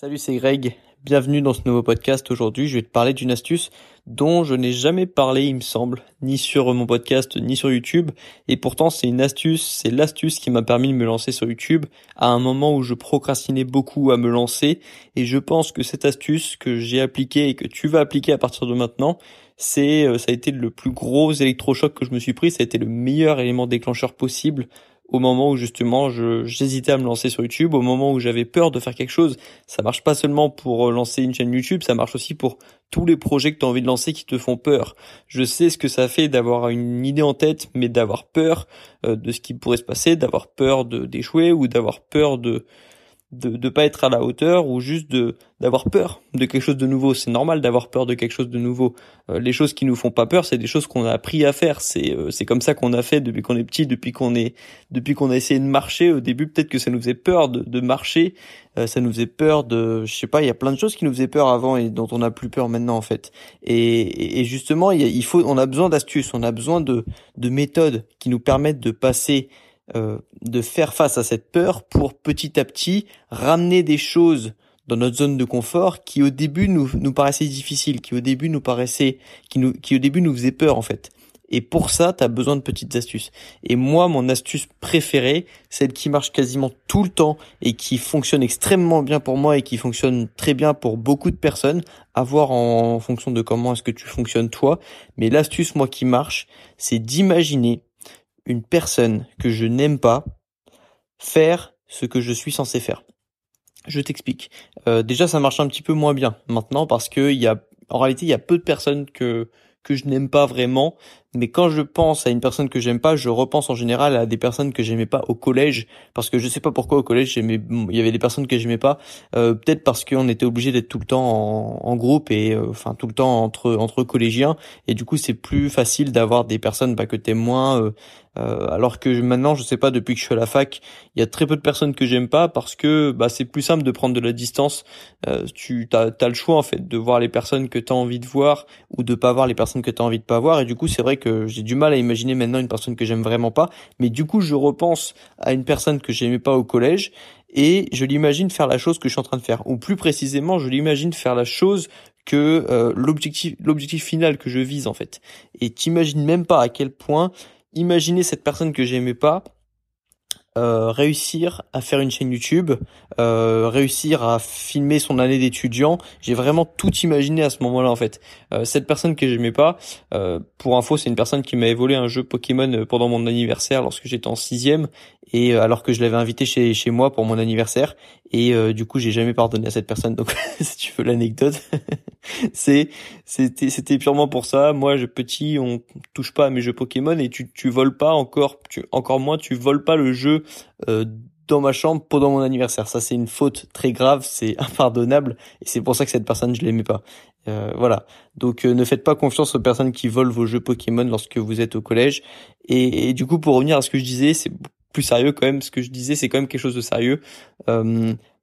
Salut, c'est Greg. Bienvenue dans ce nouveau podcast. Aujourd'hui, je vais te parler d'une astuce dont je n'ai jamais parlé, il me semble, ni sur mon podcast, ni sur YouTube. Et pourtant, c'est une astuce, c'est l'astuce qui m'a permis de me lancer sur YouTube à un moment où je procrastinais beaucoup à me lancer. Et je pense que cette astuce que j'ai appliquée et que tu vas appliquer à partir de maintenant, c'est, euh, ça a été le plus gros électrochoc que je me suis pris. Ça a été le meilleur élément déclencheur possible au moment où justement j'hésitais à me lancer sur YouTube, au moment où j'avais peur de faire quelque chose. Ça marche pas seulement pour euh, lancer une chaîne YouTube, ça marche aussi pour tous les projets que tu as envie de lancer qui te font peur. Je sais ce que ça fait d'avoir une idée en tête, mais d'avoir peur euh, de ce qui pourrait se passer, d'avoir peur d'échouer ou d'avoir peur de de ne pas être à la hauteur ou juste de d'avoir peur de quelque chose de nouveau. C'est normal d'avoir peur de quelque chose de nouveau. Euh, les choses qui nous font pas peur, c'est des choses qu'on a appris à faire. C'est euh, c'est comme ça qu'on a fait depuis qu'on est petit, depuis qu'on est depuis qu'on a essayé de marcher. Au début, peut-être que ça nous faisait peur de, de marcher, euh, ça nous faisait peur de, je sais pas, il y a plein de choses qui nous faisaient peur avant et dont on a plus peur maintenant en fait. Et, et justement, il, il faut, on a besoin d'astuces, on a besoin de de méthodes qui nous permettent de passer euh, de faire face à cette peur pour petit à petit ramener des choses dans notre zone de confort qui au début nous, nous paraissaient difficiles, qui au début nous paraissaient, qui nous, qui au début nous faisaient peur en fait. Et pour ça, tu as besoin de petites astuces. Et moi, mon astuce préférée, celle qui marche quasiment tout le temps et qui fonctionne extrêmement bien pour moi et qui fonctionne très bien pour beaucoup de personnes, à voir en fonction de comment est-ce que tu fonctionnes toi. Mais l'astuce, moi, qui marche, c'est d'imaginer une personne que je n'aime pas faire ce que je suis censé faire. Je t'explique. Euh, déjà, ça marche un petit peu moins bien maintenant parce que il y a, en réalité, il y a peu de personnes que que je n'aime pas vraiment, mais quand je pense à une personne que j'aime pas, je repense en général à des personnes que j'aimais pas au collège, parce que je sais pas pourquoi au collège j'aimais, il y avait des personnes que j'aimais pas, euh, peut-être parce qu'on était obligé d'être tout le temps en, groupe et euh, enfin tout le temps entre entre collégiens, et du coup c'est plus facile d'avoir des personnes bah, que t'aimes moins, euh, euh, alors que maintenant, je sais pas, depuis que je suis à la fac, il y a très peu de personnes que j'aime pas parce que bah, c'est plus simple de prendre de la distance. Euh, tu as, as, le choix en fait de voir les personnes que tu as envie de voir ou de pas voir les personnes que tu as envie de pas voir. Et du coup, c'est vrai que j'ai du mal à imaginer maintenant une personne que j'aime vraiment pas. Mais du coup, je repense à une personne que j'aimais pas au collège et je l'imagine faire la chose que je suis en train de faire. Ou plus précisément, je l'imagine faire la chose que euh, l'objectif l'objectif final que je vise en fait. Et t'imagines même pas à quel point Imaginez cette personne que j'aimais pas euh, réussir à faire une chaîne YouTube, euh, réussir à filmer son année d'étudiant. J'ai vraiment tout imaginé à ce moment-là en fait. Euh, cette personne que j'aimais pas, pour info, c'est une personne qui m'avait volé un jeu Pokémon pendant mon anniversaire lorsque j'étais en sixième et alors que je l'avais invité chez chez moi pour mon anniversaire et du coup j'ai jamais pardonné à cette personne. Donc si tu veux l'anecdote, c'est c'était c'était purement pour ça. Moi, je petit, on touche pas à mes jeux Pokémon et tu tu voles pas encore, tu encore moins tu voles pas le jeu euh, dans ma chambre pendant mon anniversaire. Ça, c'est une faute très grave, c'est impardonnable, et c'est pour ça que cette personne, je l'aimais pas. Euh, voilà. Donc, euh, ne faites pas confiance aux personnes qui volent vos jeux Pokémon lorsque vous êtes au collège. Et, du coup, pour revenir à ce que je disais, c'est plus sérieux quand même. Ce que je disais, c'est quand même quelque chose de sérieux.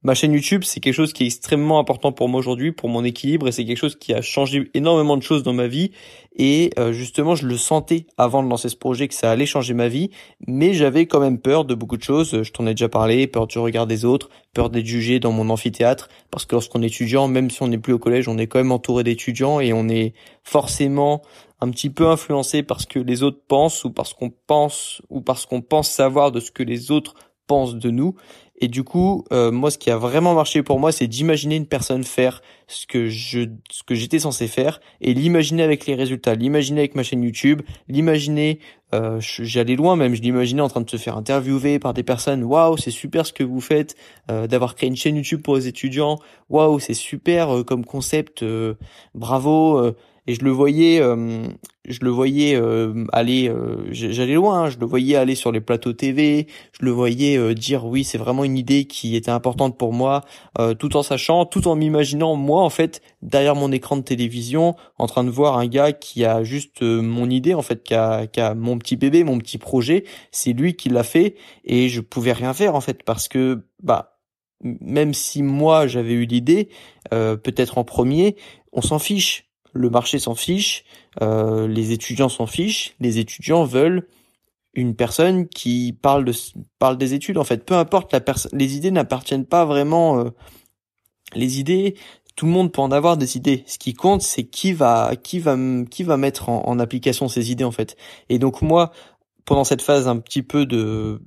Ma chaîne YouTube, c'est quelque chose qui est extrêmement important pour moi aujourd'hui, pour mon équilibre, et c'est quelque chose qui a changé énormément de choses dans ma vie. Et euh, justement, je le sentais avant de lancer ce projet que ça allait changer ma vie, mais j'avais quand même peur de beaucoup de choses. Je t'en ai déjà parlé, peur du regard des autres, peur d'être jugé dans mon amphithéâtre, parce que lorsqu'on est étudiant, même si on n'est plus au collège, on est quand même entouré d'étudiants et on est forcément un petit peu influencé par ce que les autres pensent ou parce qu'on pense ou parce qu'on pense savoir de ce que les autres pensent de nous. Et du coup, euh, moi, ce qui a vraiment marché pour moi, c'est d'imaginer une personne faire ce que je, ce que j'étais censé faire, et l'imaginer avec les résultats, l'imaginer avec ma chaîne YouTube, l'imaginer, euh, j'allais loin même, je l'imaginais en train de se faire interviewer par des personnes. Waouh, c'est super ce que vous faites, euh, d'avoir créé une chaîne YouTube pour les étudiants. Waouh, c'est super comme concept, bravo et je le voyais euh, je le voyais euh, aller euh, j'allais loin hein, je le voyais aller sur les plateaux TV je le voyais dire oui c'est vraiment une idée qui était importante pour moi tout en sachant tout en m'imaginant moi en fait derrière mon écran de télévision en train de voir un gars qui a juste mon idée en fait qui a, qui a mon petit bébé mon petit projet. C'est lui qui l'a fait et je pouvais rien faire en fait parce que bah même si moi j'avais eu l'idée, peut-être en premier, on s'en fiche le marché s'en fiche, euh, les étudiants s'en fichent, les étudiants veulent une personne qui parle de parle des études en fait peu importe la les idées n'appartiennent pas vraiment euh, les idées, tout le monde peut en avoir des idées. Ce qui compte, c'est qui va, qui va, qui va mettre en, en, application ces idées en fait. Et donc moi, pendant cette phase un petit peu de,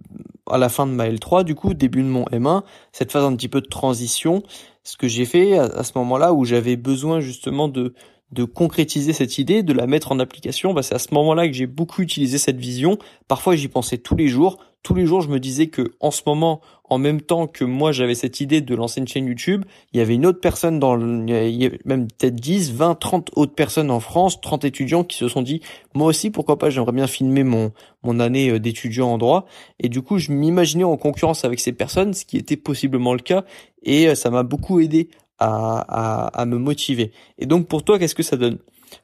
à la fin de ma L3, du coup, début de mon M1, cette phase un petit peu de transition, ce que j'ai fait à, ce moment-là où j'avais besoin justement de, de concrétiser cette idée, de la mettre en application, bah c'est à ce moment-là que j'ai beaucoup utilisé cette vision. Parfois, j'y pensais tous les jours. Tous les jours, je me disais que en ce moment, en même temps que moi, j'avais cette idée de lancer une chaîne YouTube, il y avait une autre personne dans le, il y avait même peut-être 10, 20, 30 autres personnes en France, 30 étudiants qui se sont dit, moi aussi, pourquoi pas, j'aimerais bien filmer mon, mon année euh, d'étudiant en droit. Et du coup, je m'imaginais en concurrence avec ces personnes, ce qui était possiblement le cas. Et euh, ça m'a beaucoup aidé à, à, me motiver. Et donc pour toi, qu'est-ce que ça donne?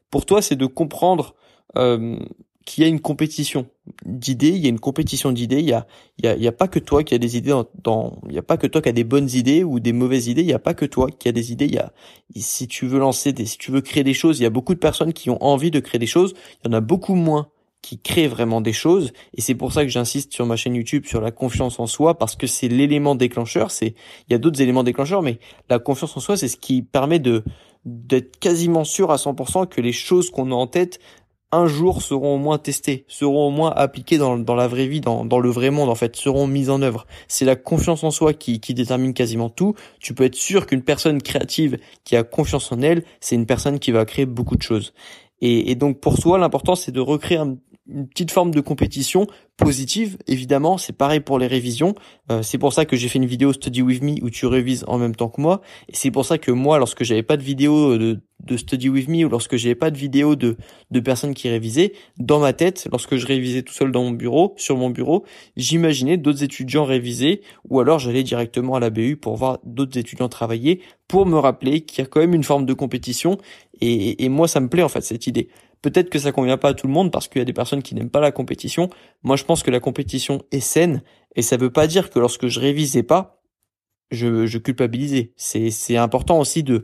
Pour toi, c'est de comprendre euh, qu'il y a une compétition d'idées, il y a une compétition d'idées, il y a, il y a, il y a pas que toi qui a des idées dans, il y a pas que toi qui a des bonnes idées ou des mauvaises idées, il y a pas que toi qui a des idées, il y a, si tu veux lancer des, si tu veux créer des choses, il y a beaucoup de personnes qui ont envie de créer des choses, il y en a beaucoup moins qui créent vraiment des choses et c'est pour ça que j'insiste sur ma chaîne YouTube sur la confiance en soi parce que c'est l'élément déclencheur c'est il y a d'autres éléments déclencheurs mais la confiance en soi c'est ce qui permet de d'être quasiment sûr à 100% que les choses qu'on a en tête un jour seront au moins testées, seront au moins appliquées dans, dans la vraie vie, dans, dans le vrai monde en fait, seront mises en œuvre. C'est la confiance en soi qui, qui détermine quasiment tout. Tu peux être sûr qu'une personne créative qui a confiance en elle, c'est une personne qui va créer beaucoup de choses. Et, et donc pour toi, l'important c'est de recréer un, une petite forme de compétition positive, évidemment. C'est pareil pour les révisions. Euh, c'est pour ça que j'ai fait une vidéo Study With Me où tu révises en même temps que moi. Et c'est pour ça que moi, lorsque j'avais pas de vidéo de, de Study With Me ou lorsque j'avais pas de vidéo de, de personnes qui révisaient, dans ma tête, lorsque je révisais tout seul dans mon bureau, sur mon bureau, j'imaginais d'autres étudiants réviser ou alors j'allais directement à la BU pour voir d'autres étudiants travailler pour me rappeler qu'il y a quand même une forme de compétition. Et, et moi, ça me plaît en fait cette idée. Peut-être que ça convient pas à tout le monde parce qu'il y a des personnes qui n'aiment pas la compétition. Moi, je pense que la compétition est saine et ça veut pas dire que lorsque je révisais pas, je, culpabilisais. C'est, important aussi de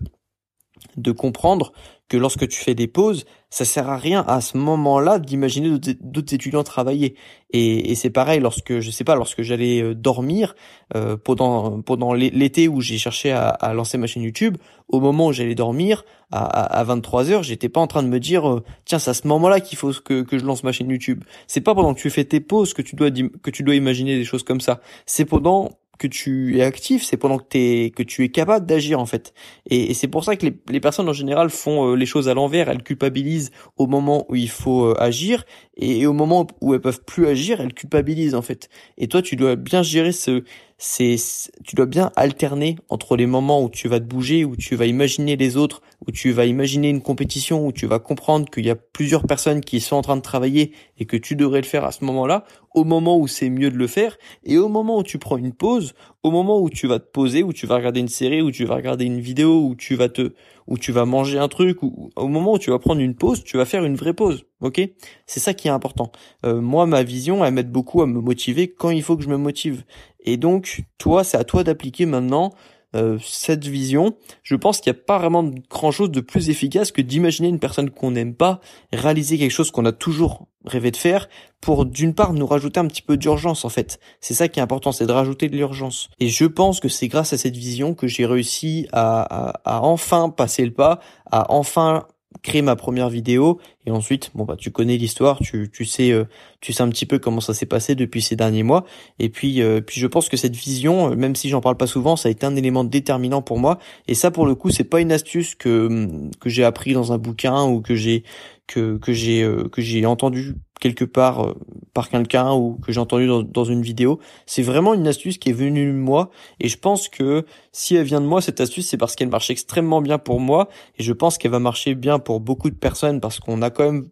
comprendre que lorsque tu fais des pauses, ça sert à rien à ce moment-là d'imaginer d'autres étudiants travailler. Et, c'est pareil lorsque, je sais pas, lorsque j'allais euh, dormir euh, pendant pendant l'été où j'ai cherché à, à, lancer ma chaîne YouTube, au moment où j'allais dormir à, à 23 heures, j'étais pas en train de me dire euh, tiens c'est à ce moment-là qu'il faut que, que je lance ma chaîne YouTube. C'est pas pendant que tu fais tes pauses que tu dois que tu dois imaginer des choses comme ça. C'est pendant que tu es actif, c'est pendant que, que tu es capable d'agir en fait. Et, c'est pour ça que les, les, personnes en général font euh, les choses à l'envers, elles culpabilisent au moment où il faut euh, agir et, au moment où elles peuvent plus agir, elles culpabilisent en fait. Et toi, tu dois bien gérer ce, c'est, tu dois bien alterner entre les moments où tu vas te bouger, où tu vas imaginer les autres, où tu vas imaginer une compétition, où tu vas comprendre qu'il y a plusieurs personnes qui sont en train de travailler et que tu devrais le faire à ce moment-là, au moment où c'est mieux de le faire, et au moment où tu prends une pause, au moment où tu vas te poser, où tu vas regarder une série, où tu vas regarder une vidéo, où tu vas te, où tu vas manger un truc, ou au moment où tu vas prendre une pause, tu vas faire une vraie pause. Ok? C'est ça qui est important. Euh, moi, ma vision, elle m'aide beaucoup à me motiver quand il faut que je me motive. Et donc, toi, c'est à toi d'appliquer maintenant euh, cette vision. Je pense qu'il n'y a pas vraiment grand chose de plus efficace que d'imaginer une personne qu'on n'aime pas réaliser quelque chose qu'on a toujours rêvé de faire pour d'une part nous rajouter un petit peu d'urgence en fait. C'est ça qui est important, c'est de rajouter de l'urgence. Et je pense que c'est grâce à cette vision que j'ai réussi à, à, à enfin passer le pas, à enfin créer ma première vidéo et ensuite bon bah tu connais l'histoire tu tu sais euh, tu sais un petit peu comment ça s'est passé depuis ces derniers mois. Et puis euh, puis je pense que cette vision euh, même si j'en parle pas souvent ça a été un élément déterminant pour moi. Et ça pour le coup c'est pas une astuce que que j'ai appris dans un bouquin ou que j'ai que que j'ai que j'ai entendu quelque part par quelqu'un ou que j'ai entendu dans, dans une vidéo. C'est vraiment une astuce qui est venue de moi et je pense que si elle vient de moi, cette astuce, c'est parce qu'elle marche extrêmement bien pour moi et je pense qu'elle va marcher bien pour beaucoup de personnes parce qu'on a quand même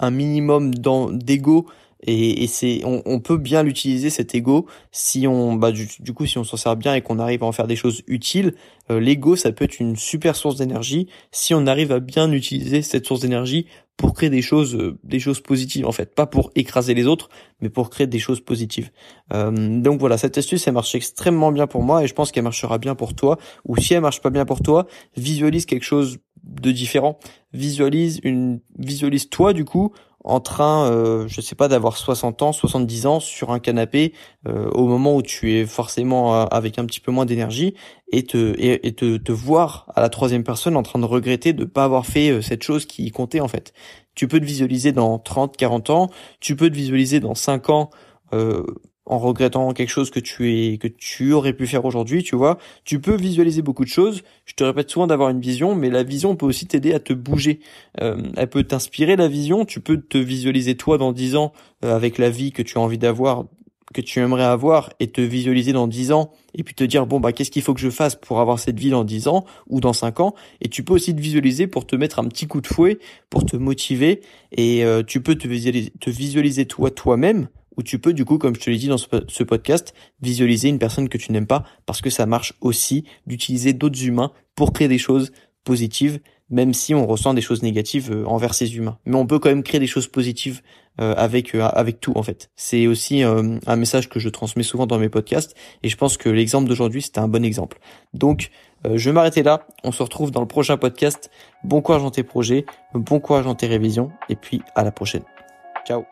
un minimum d'ego et, et c'est on, on, peut bien l'utiliser cet ego si on bah du, du coup si on s'en sert bien et qu'on arrive à en faire des choses utiles. Euh, l'ego ça peut être une super source d'énergie si on arrive à bien utiliser cette source d'énergie pour créer des choses euh, des choses positives en fait. Pas pour écraser les autres mais pour créer des choses positives. Euh, donc voilà cette astuce elle marche extrêmement bien pour moi et je pense qu'elle marchera bien pour toi. Ou si elle marche pas bien pour toi visualise quelque chose de différent. Visualise une, visualise toi du coup en train, euh, je sais pas, d'avoir 60 ans, 70 ans sur un canapé euh, au moment où tu es forcément euh, avec un petit peu moins d'énergie et te et, te, te voir à la troisième personne en train de regretter de pas avoir fait euh, cette chose qui comptait en fait. Tu peux te visualiser dans 30, 40 ans, tu peux te visualiser dans 5 ans en regrettant quelque chose que tu es que tu aurais pu faire aujourd'hui, tu vois. Tu peux visualiser beaucoup de choses. Je te répète souvent d'avoir une vision, mais la vision peut aussi t'aider à te bouger. Euh, elle peut t'inspirer la vision. Tu peux te visualiser toi dans 10 ans euh, avec la vie que tu as envie d'avoir, que tu aimerais avoir, et te visualiser dans 10 ans, et puis te dire bon bah qu'est-ce qu'il faut que je fasse pour avoir cette vie dans 10 ans ou dans 5 ans. Et tu peux aussi te visualiser pour te mettre un petit coup de fouet, pour te motiver, et euh, tu peux te visualiser, te visualiser toi toi-même où tu peux du coup, comme je te l'ai dit dans ce podcast, visualiser une personne que tu n'aimes pas parce que ça marche aussi d'utiliser d'autres humains pour créer des choses positives, même si on ressent des choses négatives euh, envers ces humains. Mais on peut quand même créer des choses positives euh, avec euh, avec tout en fait. C'est aussi un message que je transmets souvent dans mes podcasts et je pense que l'exemple d'aujourd'hui c'était un bon exemple. Donc je vais m'arrêter là. On se retrouve dans le prochain podcast. Bon courage dans tes projets, bon courage dans tes révisions et puis à la prochaine. Ciao